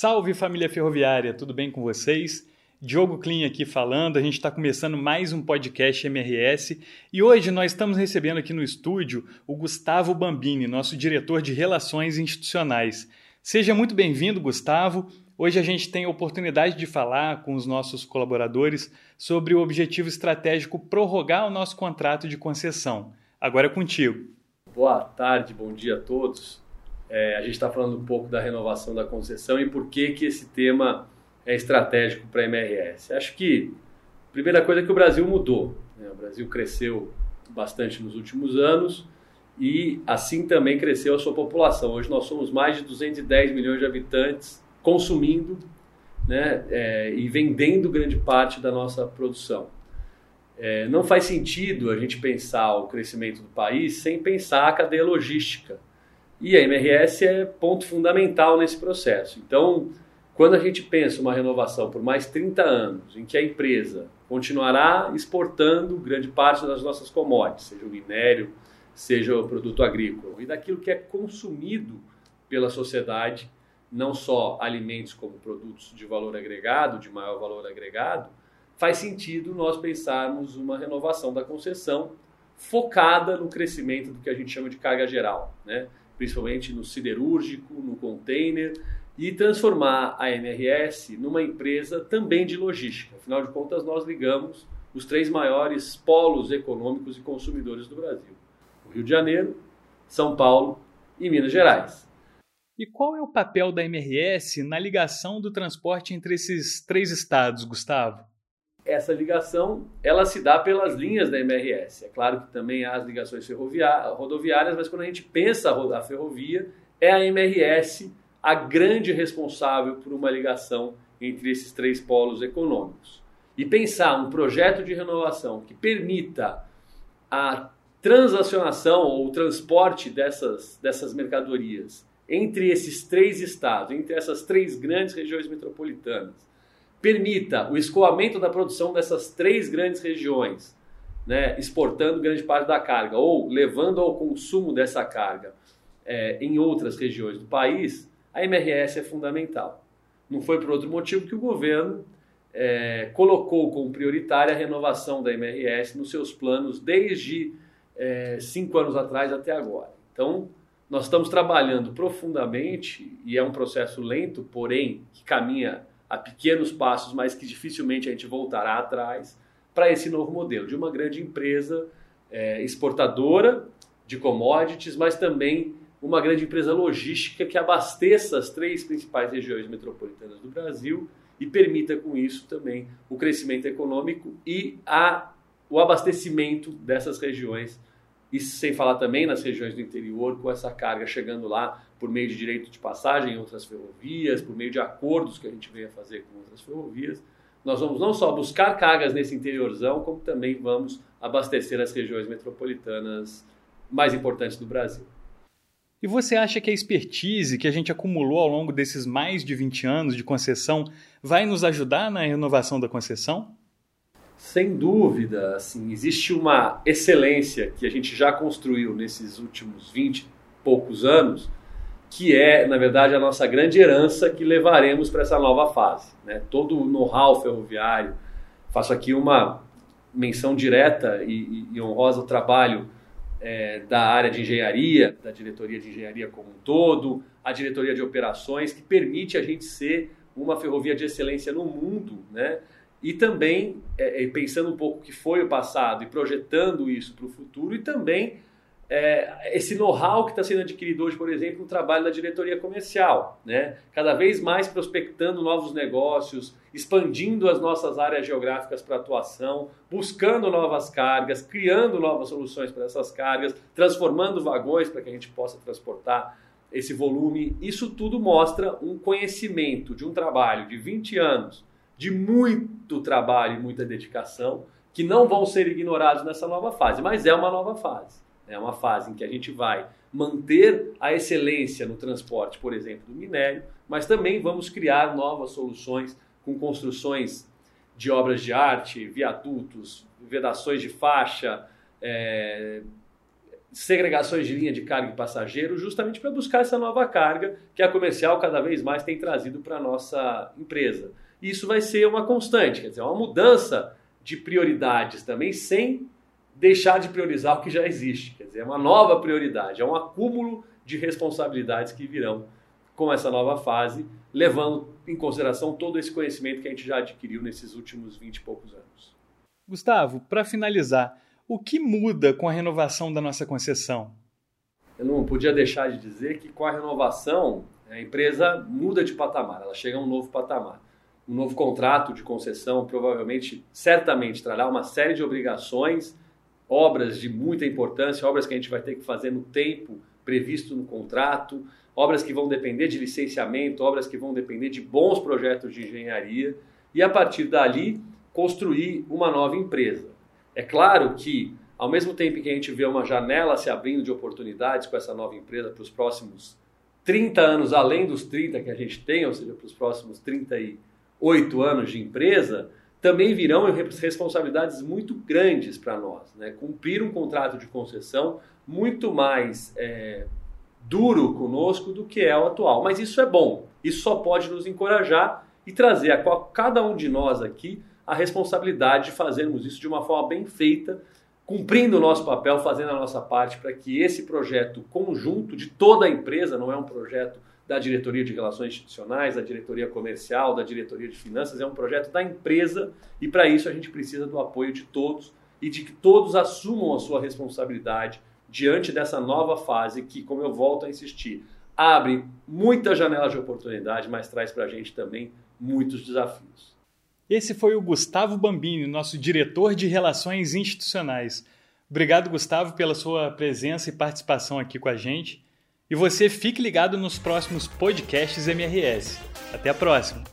Salve família ferroviária, tudo bem com vocês? Diogo Klein aqui falando, a gente está começando mais um podcast MRS e hoje nós estamos recebendo aqui no estúdio o Gustavo Bambini, nosso diretor de Relações Institucionais. Seja muito bem-vindo, Gustavo. Hoje a gente tem a oportunidade de falar com os nossos colaboradores sobre o objetivo estratégico prorrogar o nosso contrato de concessão. Agora é contigo. Boa tarde, bom dia a todos. É, a gente está falando um pouco da renovação da concessão e por que, que esse tema é estratégico para a MRS. Acho que a primeira coisa é que o Brasil mudou. Né? O Brasil cresceu bastante nos últimos anos e assim também cresceu a sua população. Hoje nós somos mais de 210 milhões de habitantes consumindo né, é, e vendendo grande parte da nossa produção. É, não faz sentido a gente pensar o crescimento do país sem pensar a cadeia logística e a MRS é ponto fundamental nesse processo. Então, quando a gente pensa uma renovação por mais 30 anos, em que a empresa continuará exportando grande parte das nossas commodities, seja o minério, seja o produto agrícola, e daquilo que é consumido pela sociedade, não só alimentos como produtos de valor agregado, de maior valor agregado, faz sentido nós pensarmos uma renovação da concessão focada no crescimento do que a gente chama de carga geral, né? Principalmente no siderúrgico, no container, e transformar a MRS numa empresa também de logística. Afinal de contas, nós ligamos os três maiores polos econômicos e consumidores do Brasil: o Rio de Janeiro, São Paulo e Minas Gerais. E qual é o papel da MRS na ligação do transporte entre esses três estados, Gustavo? Essa ligação ela se dá pelas linhas da MRS. É claro que também há as ligações rodoviárias, mas quando a gente pensa a ferrovia, é a MRS a grande responsável por uma ligação entre esses três polos econômicos. E pensar um projeto de renovação que permita a transacionação ou o transporte dessas, dessas mercadorias entre esses três estados, entre essas três grandes regiões metropolitanas, permita o escoamento da produção dessas três grandes regiões, né, exportando grande parte da carga ou levando ao consumo dessa carga é, em outras regiões do país, a MRS é fundamental. Não foi por outro motivo que o governo é, colocou como prioritária a renovação da MRS nos seus planos desde é, cinco anos atrás até agora. Então, nós estamos trabalhando profundamente e é um processo lento, porém que caminha a pequenos passos, mas que dificilmente a gente voltará atrás para esse novo modelo de uma grande empresa é, exportadora de commodities, mas também uma grande empresa logística que abasteça as três principais regiões metropolitanas do Brasil e permita com isso também o crescimento econômico e a, o abastecimento dessas regiões isso sem falar também nas regiões do interior, com essa carga chegando lá por meio de direito de passagem em outras ferrovias, por meio de acordos que a gente vem a fazer com outras ferrovias. Nós vamos não só buscar cargas nesse interiorzão, como também vamos abastecer as regiões metropolitanas mais importantes do Brasil. E você acha que a expertise que a gente acumulou ao longo desses mais de 20 anos de concessão vai nos ajudar na renovação da concessão? Sem dúvida, assim, existe uma excelência que a gente já construiu nesses últimos 20 e poucos anos, que é, na verdade, a nossa grande herança que levaremos para essa nova fase. Né? Todo o know-how ferroviário, faço aqui uma menção direta e, e honrosa ao trabalho é, da área de engenharia, da diretoria de engenharia como um todo, a diretoria de operações, que permite a gente ser uma ferrovia de excelência no mundo, né? E também é, é, pensando um pouco o que foi o passado e projetando isso para o futuro, e também é, esse know-how que está sendo adquirido hoje, por exemplo, no trabalho da diretoria comercial, né? cada vez mais prospectando novos negócios, expandindo as nossas áreas geográficas para atuação, buscando novas cargas, criando novas soluções para essas cargas, transformando vagões para que a gente possa transportar esse volume. Isso tudo mostra um conhecimento de um trabalho de 20 anos de muito trabalho e muita dedicação que não vão ser ignorados nessa nova fase, mas é uma nova fase. É uma fase em que a gente vai manter a excelência no transporte, por exemplo, do minério, mas também vamos criar novas soluções com construções de obras de arte, viadutos, vedações de faixa, é, segregações de linha de carga e passageiro, justamente para buscar essa nova carga que a comercial cada vez mais tem trazido para a nossa empresa. E isso vai ser uma constante, quer dizer, uma mudança de prioridades também, sem deixar de priorizar o que já existe. Quer dizer, é uma nova prioridade, é um acúmulo de responsabilidades que virão com essa nova fase, levando em consideração todo esse conhecimento que a gente já adquiriu nesses últimos 20 e poucos anos. Gustavo, para finalizar, o que muda com a renovação da nossa concessão? Eu não podia deixar de dizer que com a renovação a empresa muda de patamar, ela chega a um novo patamar. Um novo contrato de concessão provavelmente, certamente, trará uma série de obrigações, obras de muita importância, obras que a gente vai ter que fazer no tempo previsto no contrato, obras que vão depender de licenciamento, obras que vão depender de bons projetos de engenharia e a partir dali construir uma nova empresa. É claro que, ao mesmo tempo que a gente vê uma janela se abrindo de oportunidades com essa nova empresa para os próximos 30 anos, além dos 30 que a gente tem, ou seja, para os próximos 38 anos de empresa, também virão responsabilidades muito grandes para nós. Né? Cumprir um contrato de concessão muito mais é, duro conosco do que é o atual. Mas isso é bom, isso só pode nos encorajar e trazer a cada um de nós aqui a responsabilidade de fazermos isso de uma forma bem feita, cumprindo o nosso papel, fazendo a nossa parte para que esse projeto conjunto de toda a empresa, não é um projeto da diretoria de relações institucionais, da diretoria comercial, da diretoria de finanças, é um projeto da empresa e para isso a gente precisa do apoio de todos e de que todos assumam a sua responsabilidade diante dessa nova fase que, como eu volto a insistir, abre muitas janelas de oportunidade, mas traz para a gente também muitos desafios. Esse foi o Gustavo Bambini, nosso diretor de Relações Institucionais. Obrigado, Gustavo, pela sua presença e participação aqui com a gente. E você fique ligado nos próximos podcasts MRS. Até a próxima!